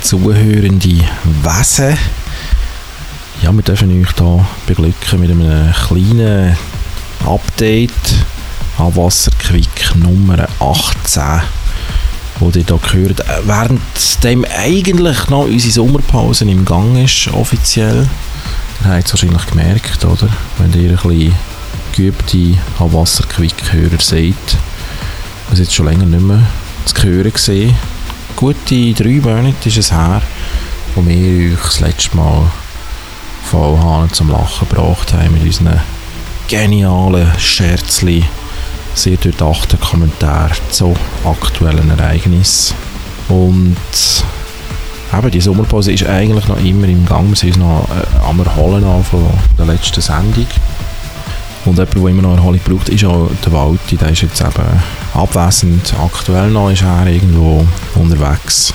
zuhörende Wesen. Ja, wir dürfen euch hier beglücken mit einem kleinen Update an Wasserquick Nummer 18, wo ihr hier gehört, während dem eigentlich noch unsere Sommerpause im Gang ist, offiziell. Ihr habt es wahrscheinlich gemerkt, oder? Wenn ihr ein bisschen geübte Wasserquick-Hörer seht, was jetzt schon länger nicht mehr zu hören gesehen. Gute drei Monate ist es her, wo wir euch das letzte Mal voll Hahn zum Lachen gebracht haben mit unseren genialen Scherzli, sehr durchdachten Kommentaren zu aktuellen Ereignissen. Und eben, die Sommerpause ist eigentlich noch immer im Gang. Wir sind uns noch äh, am Erholen von der letzten Sendung. Und jemand, der immer noch Erholung braucht, ist auch der Walti. Der ist jetzt eben abwesend. Aktuell noch ist er irgendwo unterwegs.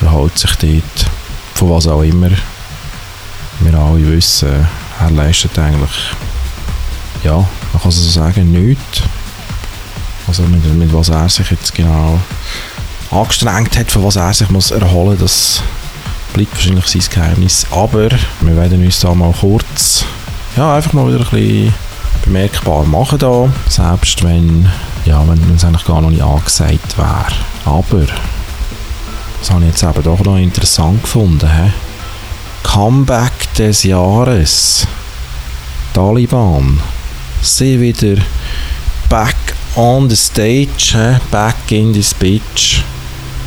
Er hält sich dort, von was auch immer. Wir alle wissen, er leistet eigentlich, ja, man kann es so sagen, nichts. Also mit, mit was er sich jetzt genau angestrengt hat, von was er sich muss erholen muss, das bleibt wahrscheinlich sein Geheimnis. Aber wir werden uns da mal kurz, ja, einfach mal wieder ein bisschen bemerkbar machen da, selbst wenn, ja, wenn es eigentlich gar noch nicht angesagt wäre. Aber, das habe ich jetzt eben doch noch interessant gefunden, he? Comeback des Jahres. Taliban. Sie wieder back on the stage, he? back in this bitch.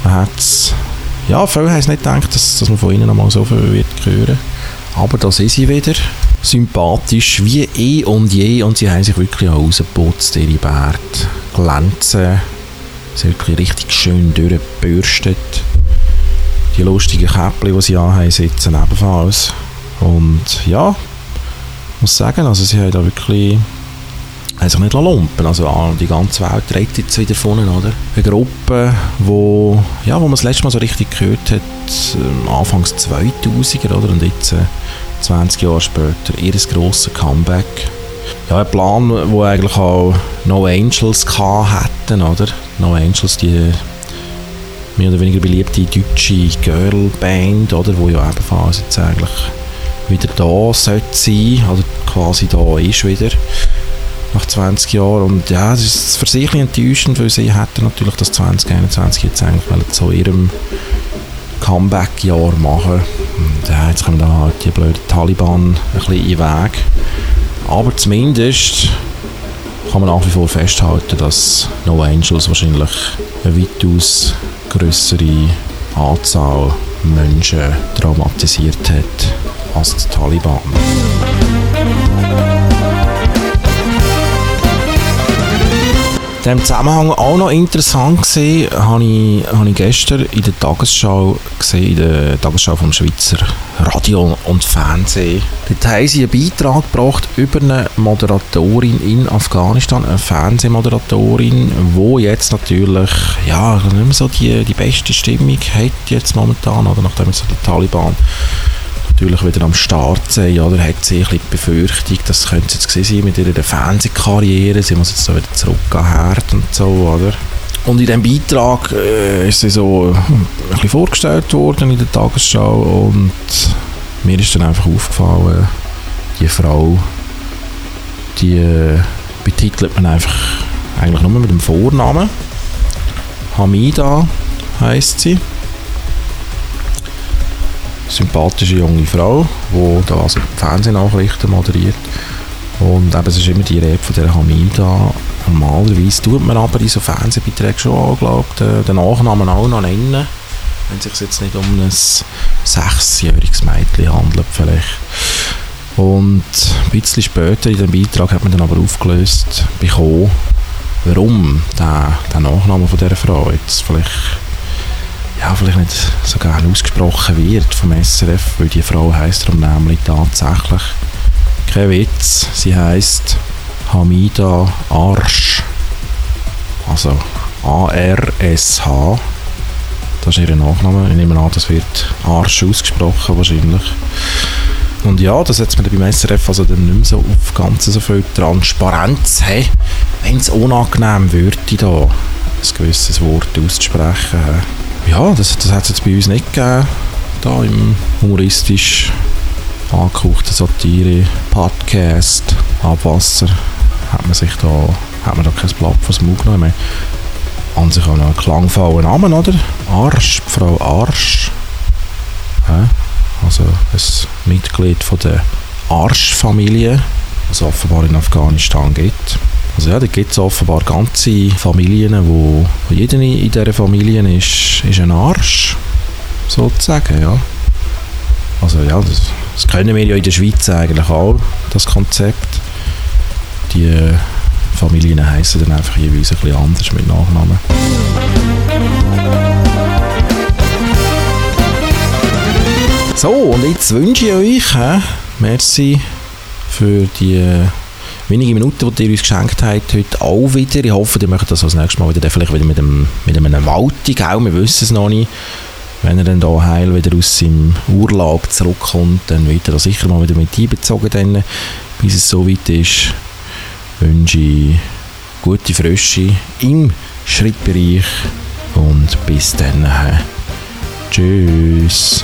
Man hat's, ja, viele haben nicht gedacht, dass, dass man von ihnen noch mal so viel wird hören. Aber da sind sie wieder sympathisch wie eh und je und sie haben sich wirklich auch rausgeputzt, ihre Bärte glänzen, sie wirklich richtig schön durchgebürstet. Die lustigen Käppchen, die sie anhaben, sitzen ebenfalls. Und ja, ich muss sagen, also sie haben da wirklich haben sich nicht lumpen Also ah, die ganze Welt redet jetzt wieder von oder? Eine Gruppe, wo, ja, wo man das letzte Mal so richtig gehört hat, ähm, anfangs 2000er, oder? Und jetzt, 20 Jahre später, ihr grosses Comeback. Ja, ein Plan, wo eigentlich auch No Angels hatten, oder? No Angels, die mehr oder weniger beliebte deutsche Girlband, oder? Wo ja ebenfalls jetzt eigentlich wieder da sollte sein, oder quasi da ist wieder nach 20 Jahren. Und ja, es ist für sich enttäuschend, weil sie hätten natürlich das 2021 jetzt eigentlich zu ihrem Comeback-Jahr machen. Und ja, jetzt kommen dann halt die blöden Taliban ein bisschen in den Weg. Aber zumindest kann man nach wie vor festhalten, dass No Angels wahrscheinlich eine weitaus größere Anzahl Menschen traumatisiert hat als die Taliban. In diesem Zusammenhang auch noch interessant gesehen, habe ich, habe ich gestern in der Tagesschau gesehen, in der Tagesschau vom Schweizer Radio und Fernsehen. Dort haben sie einen Beitrag gebracht über eine Moderatorin in Afghanistan, eine Fernsehmoderatorin, die jetzt natürlich, ja, nicht mehr so die, die beste Stimmung hat jetzt momentan, oder nachdem jetzt so die Taliban natürlich wieder am Start sein, oder hat sie ein bisschen die Befürchtung, das könnte jetzt sein mit ihrer Fernsehkarriere, sie muss jetzt so wieder zurückgehen, Herd und so, oder? Und in diesem Beitrag äh, ist sie so ein bisschen vorgestellt worden in der Tagesschau und mir ist dann einfach aufgefallen, die Frau, die äh, betitelt man einfach eigentlich nur mit dem Vornamen. Hamida heißt sie sympathische junge Frau, die da also Fernsehnachrichten moderiert. Und eben, es ist immer die Rede von der Hamida. Normalerweise tut man aber in so Fernsehbeiträgen schon auch, glaub, den, den Nachnamen auch noch nennen. Wenn es sich jetzt nicht um ein sechsjähriges Mädchen handelt vielleicht. Und ein bisschen später in dem Beitrag hat man dann aber aufgelöst bekommen, warum der, der Nachname von dieser Frau jetzt vielleicht ja, vielleicht nicht so gerne ausgesprochen wird vom SRF, weil die Frau heisst darum nämlich tatsächlich, kein Witz, sie heisst Hamida Arsch. Also A-R-S-H. Das ist ihr Nachname. Ich nehme an, das wird Arsch ausgesprochen wahrscheinlich. Und ja, das setzt man beim SRF also dann nicht mehr so auf ganz so viel Transparenz. Hey, wenn es unangenehm würde, da ein gewisses Wort auszusprechen, ja, das, das hat es jetzt bei uns nicht gegeben, da im humoristisch angehauchten Satire-Podcast Abwasser hat man sich da, hat man da kein Blatt vors Maul genommen. An sich auch noch einen klangvollen Namen, oder? Arsch, Frau Arsch. Ja, also ein Mitglied von der Arsch-Familie, was offenbar in Afghanistan gibt. Also ja, da gibt es offenbar ganze Familien, wo, wo jeder in dieser Familie ist, ist ein Arsch, sozusagen, ja. Also ja, das, das können wir ja in der Schweiz eigentlich auch, das Konzept. Die äh, Familien heißen dann einfach jeweils ein bisschen anders mit Nachnamen. So, und jetzt wünsche ich euch, äh, merci für die äh, wenige Minuten, die ihr uns geschenkt habt, heute auch wieder. Ich hoffe, ihr möchtet das das nächste Mal wieder, vielleicht wieder mit einem, mit einem Waltung auch, wir wissen es noch nicht. Wenn er dann da heil wieder aus seinem Urlaub zurückkommt, dann wird er da sicher mal wieder mit einbezogen, dann, bis es so weit ist. Wünsche ich gute Frische im Schrittbereich und bis dann. Tschüss.